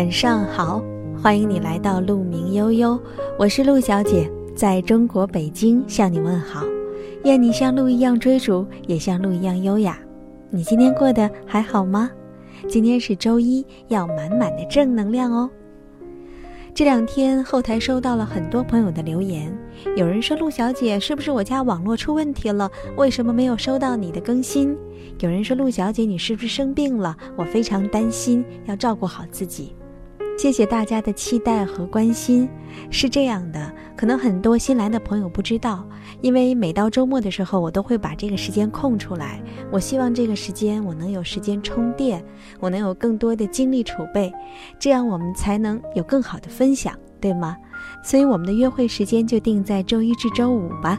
晚上好，欢迎你来到鹿鸣悠悠，我是鹿小姐，在中国北京向你问好。愿你像鹿一样追逐，也像鹿一样优雅。你今天过得还好吗？今天是周一，要满满的正能量哦。这两天后台收到了很多朋友的留言，有人说陆小姐是不是我家网络出问题了？为什么没有收到你的更新？有人说陆小姐你是不是生病了？我非常担心，要照顾好自己。谢谢大家的期待和关心。是这样的，可能很多新来的朋友不知道，因为每到周末的时候，我都会把这个时间空出来。我希望这个时间我能有时间充电，我能有更多的精力储备，这样我们才能有更好的分享，对吗？所以我们的约会时间就定在周一至周五吧。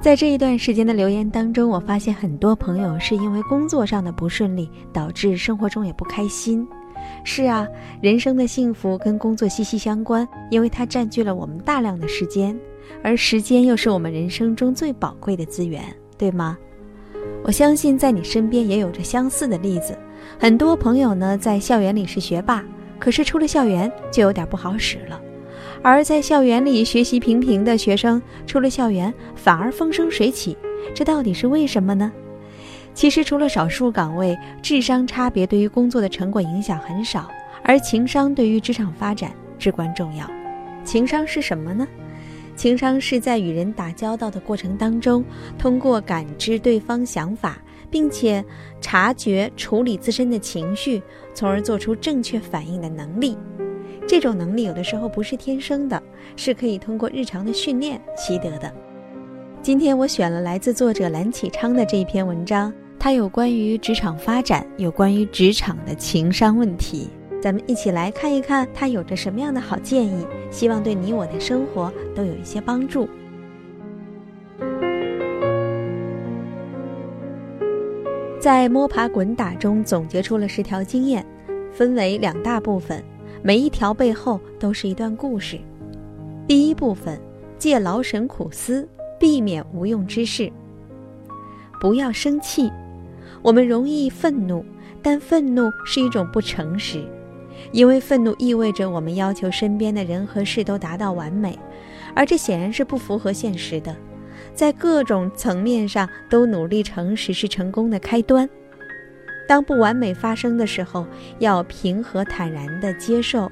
在这一段时间的留言当中，我发现很多朋友是因为工作上的不顺利，导致生活中也不开心。是啊，人生的幸福跟工作息息相关，因为它占据了我们大量的时间，而时间又是我们人生中最宝贵的资源，对吗？我相信在你身边也有着相似的例子。很多朋友呢，在校园里是学霸，可是出了校园就有点不好使了；而在校园里学习平平的学生，出了校园反而风生水起，这到底是为什么呢？其实，除了少数岗位，智商差别对于工作的成果影响很少，而情商对于职场发展至关重要。情商是什么呢？情商是在与人打交道的过程当中，通过感知对方想法，并且察觉处理自身的情绪，从而做出正确反应的能力。这种能力有的时候不是天生的，是可以通过日常的训练习得的。今天我选了来自作者蓝启昌的这一篇文章，它有关于职场发展，有关于职场的情商问题。咱们一起来看一看他有着什么样的好建议，希望对你我的生活都有一些帮助。在摸爬滚打中总结出了十条经验，分为两大部分，每一条背后都是一段故事。第一部分，借劳神苦思。避免无用之事。不要生气，我们容易愤怒，但愤怒是一种不诚实，因为愤怒意味着我们要求身边的人和事都达到完美，而这显然是不符合现实的。在各种层面上都努力诚实是成功的开端。当不完美发生的时候，要平和坦然地接受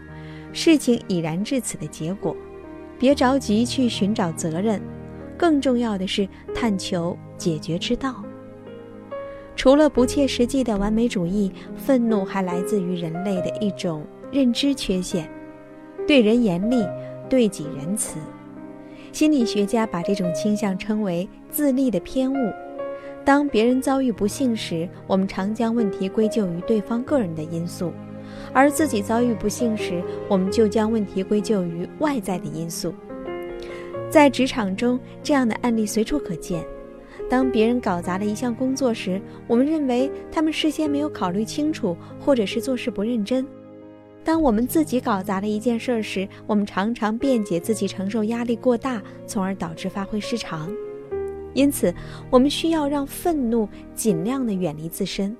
事情已然至此的结果，别着急去寻找责任。更重要的是探求解决之道。除了不切实际的完美主义，愤怒还来自于人类的一种认知缺陷：对人严厉，对己仁慈。心理学家把这种倾向称为自利的偏误。当别人遭遇不幸时，我们常将问题归咎于对方个人的因素；而自己遭遇不幸时，我们就将问题归咎于外在的因素。在职场中，这样的案例随处可见。当别人搞砸了一项工作时，我们认为他们事先没有考虑清楚，或者是做事不认真；当我们自己搞砸了一件事时，我们常常辩解自己承受压力过大，从而导致发挥失常。因此，我们需要让愤怒尽量的远离自身。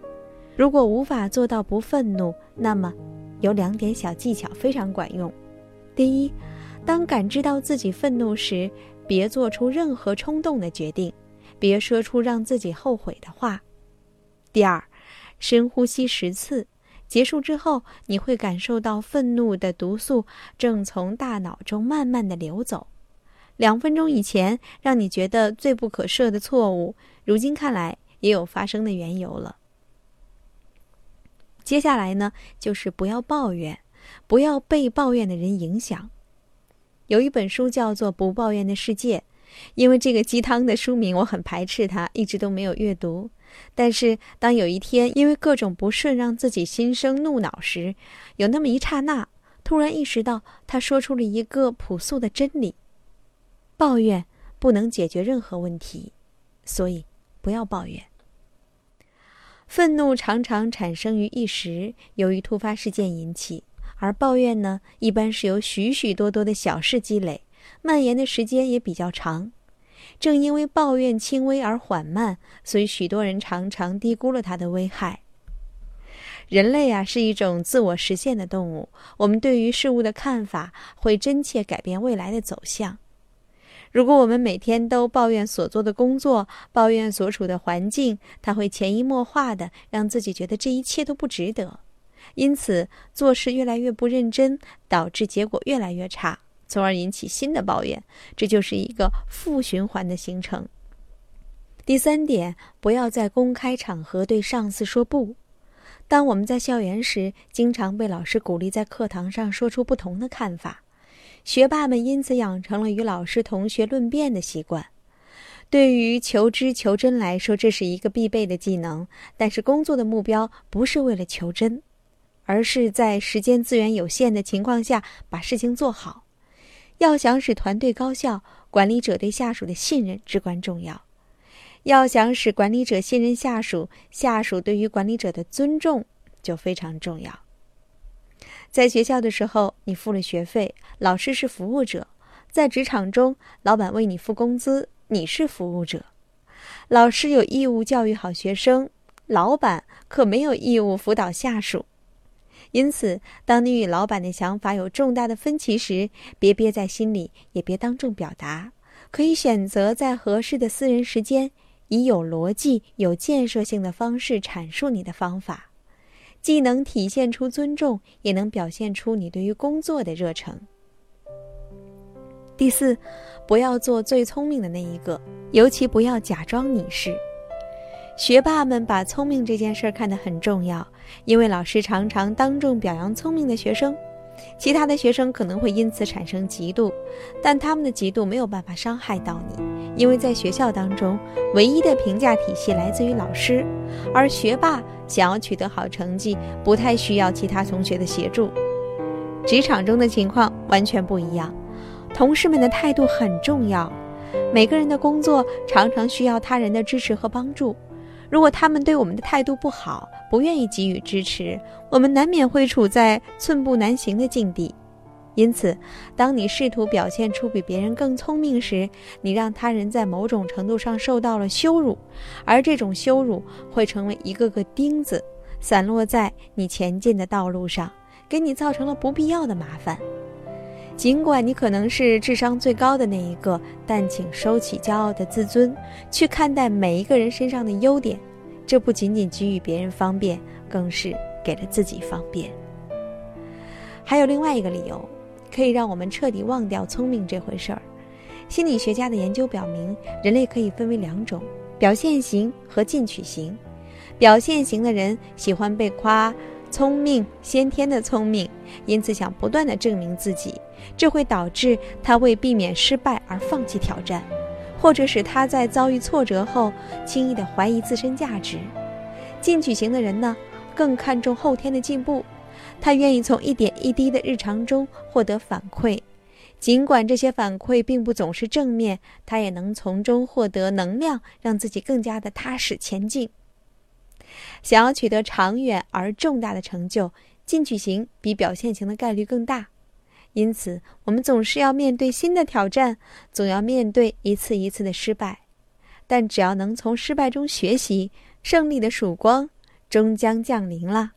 如果无法做到不愤怒，那么有两点小技巧非常管用。第一，当感知到自己愤怒时，别做出任何冲动的决定，别说出让自己后悔的话。第二，深呼吸十次，结束之后，你会感受到愤怒的毒素正从大脑中慢慢的流走。两分钟以前让你觉得罪不可赦的错误，如今看来也有发生的缘由了。接下来呢，就是不要抱怨，不要被抱怨的人影响。有一本书叫做《不抱怨的世界》，因为这个鸡汤的书名，我很排斥它，一直都没有阅读。但是当有一天因为各种不顺让自己心生怒恼时，有那么一刹那，突然意识到他说出了一个朴素的真理：抱怨不能解决任何问题，所以不要抱怨。愤怒常常产生于一时，由于突发事件引起。而抱怨呢，一般是由许许多多的小事积累，蔓延的时间也比较长。正因为抱怨轻微而缓慢，所以许多人常常低估了它的危害。人类啊是一种自我实现的动物，我们对于事物的看法会真切改变未来的走向。如果我们每天都抱怨所做的工作，抱怨所处的环境，它会潜移默化的让自己觉得这一切都不值得，因此做事越来越不认真，导致结果越来越差，从而引起新的抱怨，这就是一个负循环的形成。第三点，不要在公开场合对上司说不。当我们在校园时，经常被老师鼓励在课堂上说出不同的看法。学霸们因此养成了与老师、同学论辩的习惯。对于求知求真来说，这是一个必备的技能。但是，工作的目标不是为了求真，而是在时间资源有限的情况下把事情做好。要想使团队高效，管理者对下属的信任至关重要。要想使管理者信任下属，下属对于管理者的尊重就非常重要。在学校的时候，你付了学费，老师是服务者；在职场中，老板为你付工资，你是服务者。老师有义务教育好学生，老板可没有义务辅导下属。因此，当你与老板的想法有重大的分歧时，别憋在心里，也别当众表达，可以选择在合适的私人时间，以有逻辑、有建设性的方式阐述你的方法。既能体现出尊重，也能表现出你对于工作的热诚。第四，不要做最聪明的那一个，尤其不要假装你是。学霸们把聪明这件事儿看得很重要，因为老师常常当众表扬聪明的学生。其他的学生可能会因此产生嫉妒，但他们的嫉妒没有办法伤害到你，因为在学校当中，唯一的评价体系来自于老师，而学霸想要取得好成绩，不太需要其他同学的协助。职场中的情况完全不一样，同事们的态度很重要，每个人的工作常常需要他人的支持和帮助。如果他们对我们的态度不好，不愿意给予支持，我们难免会处在寸步难行的境地。因此，当你试图表现出比别人更聪明时，你让他人在某种程度上受到了羞辱，而这种羞辱会成为一个个钉子，散落在你前进的道路上，给你造成了不必要的麻烦。尽管你可能是智商最高的那一个，但请收起骄傲的自尊，去看待每一个人身上的优点。这不仅仅给予别人方便，更是给了自己方便。还有另外一个理由，可以让我们彻底忘掉聪明这回事儿。心理学家的研究表明，人类可以分为两种：表现型和进取型。表现型的人喜欢被夸。聪明，先天的聪明，因此想不断的证明自己，这会导致他为避免失败而放弃挑战，或者使他在遭遇挫折后轻易的怀疑自身价值。进取型的人呢，更看重后天的进步，他愿意从一点一滴的日常中获得反馈，尽管这些反馈并不总是正面，他也能从中获得能量，让自己更加的踏实前进。想要取得长远而重大的成就，进取型比表现型的概率更大。因此，我们总是要面对新的挑战，总要面对一次一次的失败。但只要能从失败中学习，胜利的曙光终将降临了。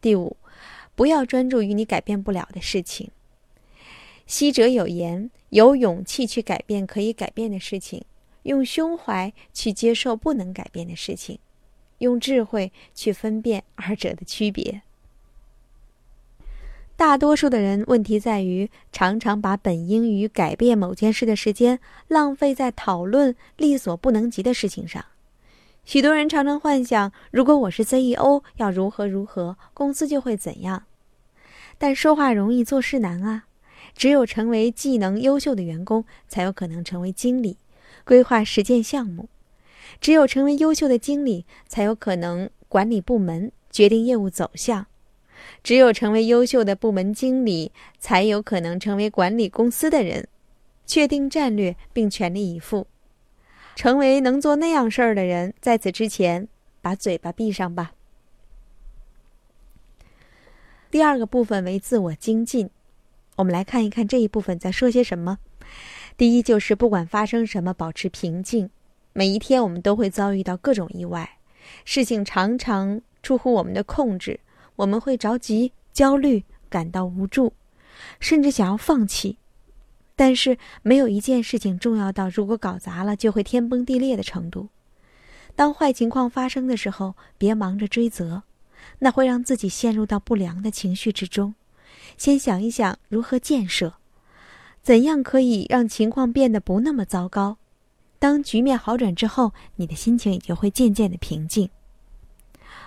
第五，不要专注于你改变不了的事情。昔者有言：有勇气去改变可以改变的事情。用胸怀去接受不能改变的事情，用智慧去分辨二者的区别。大多数的人问题在于，常常把本应于改变某件事的时间浪费在讨论力所不能及的事情上。许多人常常幻想，如果我是 CEO，要如何如何，公司就会怎样。但说话容易，做事难啊！只有成为技能优秀的员工，才有可能成为经理。规划实践项目，只有成为优秀的经理，才有可能管理部门、决定业务走向；只有成为优秀的部门经理，才有可能成为管理公司的人，确定战略并全力以赴，成为能做那样事儿的人。在此之前，把嘴巴闭上吧。第二个部分为自我精进，我们来看一看这一部分在说些什么。第一就是不管发生什么，保持平静。每一天我们都会遭遇到各种意外，事情常常出乎我们的控制，我们会着急、焦虑、感到无助，甚至想要放弃。但是，没有一件事情重要到如果搞砸了就会天崩地裂的程度。当坏情况发生的时候，别忙着追责，那会让自己陷入到不良的情绪之中。先想一想如何建设，怎样可以让情况变得不那么糟糕。当局面好转之后，你的心情也就会渐渐的平静。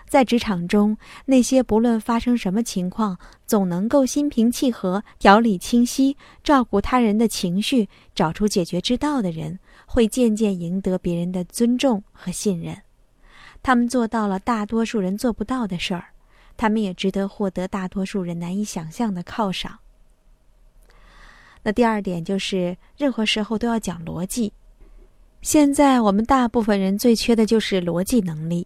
在职场中，那些不论发生什么情况，总能够心平气和、条理清晰、照顾他人的情绪、找出解决之道的人，会渐渐赢得别人的尊重和信任。他们做到了大多数人做不到的事儿，他们也值得获得大多数人难以想象的犒赏。那第二点就是，任何时候都要讲逻辑。现在我们大部分人最缺的就是逻辑能力。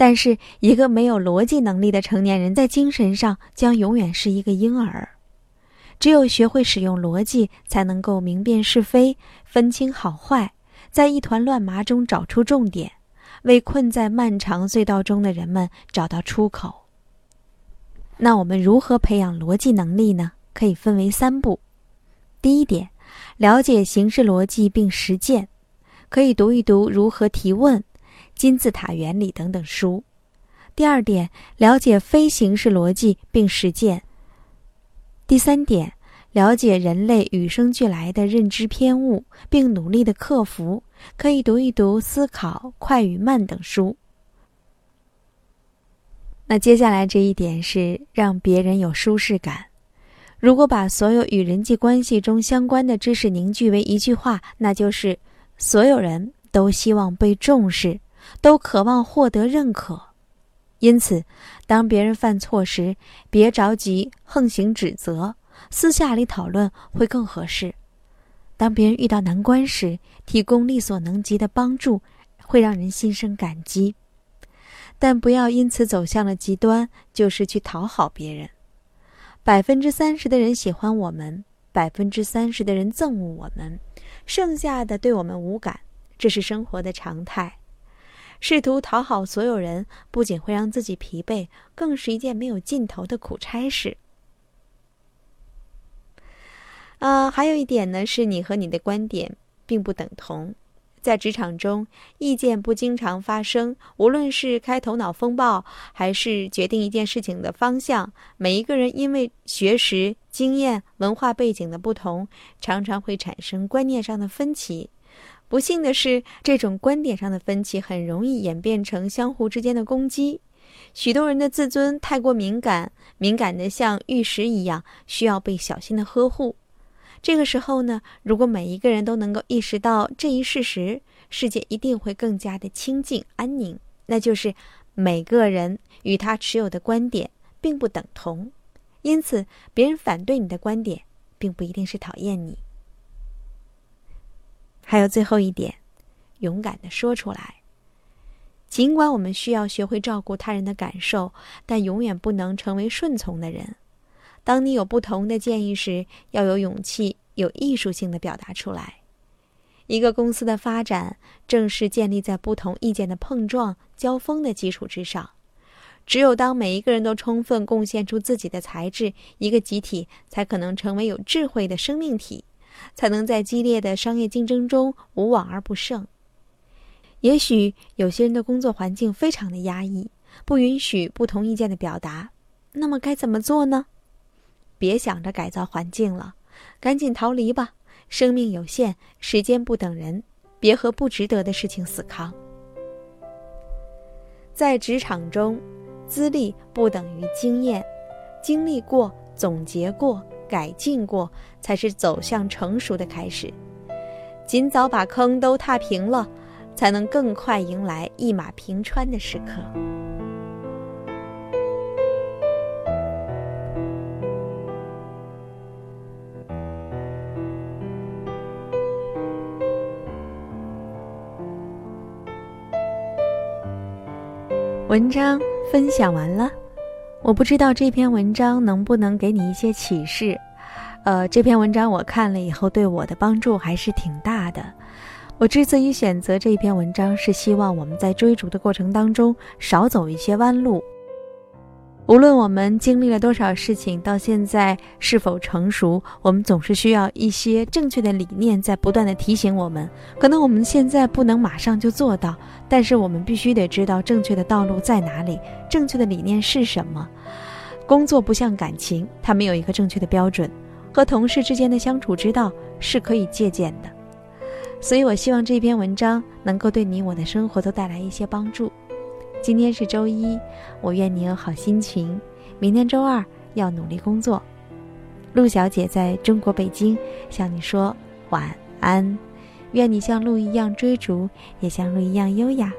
但是，一个没有逻辑能力的成年人，在精神上将永远是一个婴儿。只有学会使用逻辑，才能够明辨是非、分清好坏，在一团乱麻中找出重点，为困在漫长隧道中的人们找到出口。那我们如何培养逻辑能力呢？可以分为三步。第一点，了解形式逻辑并实践，可以读一读如何提问。金字塔原理等等书。第二点，了解非形式逻辑并实践。第三点，了解人类与生俱来的认知偏误，并努力的克服。可以读一读《思考快与慢》等书。那接下来这一点是让别人有舒适感。如果把所有与人际关系中相关的知识凝聚为一句话，那就是：所有人都希望被重视。都渴望获得认可，因此，当别人犯错时，别着急横行指责，私下里讨论会更合适。当别人遇到难关时，提供力所能及的帮助，会让人心生感激。但不要因此走向了极端，就是去讨好别人。百分之三十的人喜欢我们，百分之三十的人憎恶我们，剩下的对我们无感，这是生活的常态。试图讨好所有人，不仅会让自己疲惫，更是一件没有尽头的苦差事。啊，还有一点呢，是你和你的观点并不等同。在职场中，意见不经常发生。无论是开头脑风暴，还是决定一件事情的方向，每一个人因为学识、经验、文化背景的不同，常常会产生观念上的分歧。不幸的是，这种观点上的分歧很容易演变成相互之间的攻击。许多人的自尊太过敏感，敏感的像玉石一样，需要被小心的呵护。这个时候呢，如果每一个人都能够意识到这一事实，世界一定会更加的清静安宁。那就是每个人与他持有的观点并不等同，因此别人反对你的观点，并不一定是讨厌你。还有最后一点，勇敢的说出来。尽管我们需要学会照顾他人的感受，但永远不能成为顺从的人。当你有不同的建议时，要有勇气、有艺术性的表达出来。一个公司的发展，正是建立在不同意见的碰撞、交锋的基础之上。只有当每一个人都充分贡献出自己的才智，一个集体才可能成为有智慧的生命体。才能在激烈的商业竞争中无往而不胜。也许有些人的工作环境非常的压抑，不允许不同意见的表达。那么该怎么做呢？别想着改造环境了，赶紧逃离吧。生命有限，时间不等人，别和不值得的事情死扛。在职场中，资历不等于经验，经历过，总结过。改进过，才是走向成熟的开始。尽早把坑都踏平了，才能更快迎来一马平川的时刻。文章分享完了。我不知道这篇文章能不能给你一些启示，呃，这篇文章我看了以后对我的帮助还是挺大的。我之所以选择这篇文章，是希望我们在追逐的过程当中少走一些弯路。无论我们经历了多少事情，到现在是否成熟，我们总是需要一些正确的理念在不断的提醒我们。可能我们现在不能马上就做到，但是我们必须得知道正确的道路在哪里，正确的理念是什么。工作不像感情，它没有一个正确的标准，和同事之间的相处之道是可以借鉴的。所以，我希望这篇文章能够对你我的生活都带来一些帮助。今天是周一，我愿你有好心情。明天周二要努力工作。陆小姐在中国北京向你说晚安，愿你像鹿一样追逐，也像鹿一样优雅。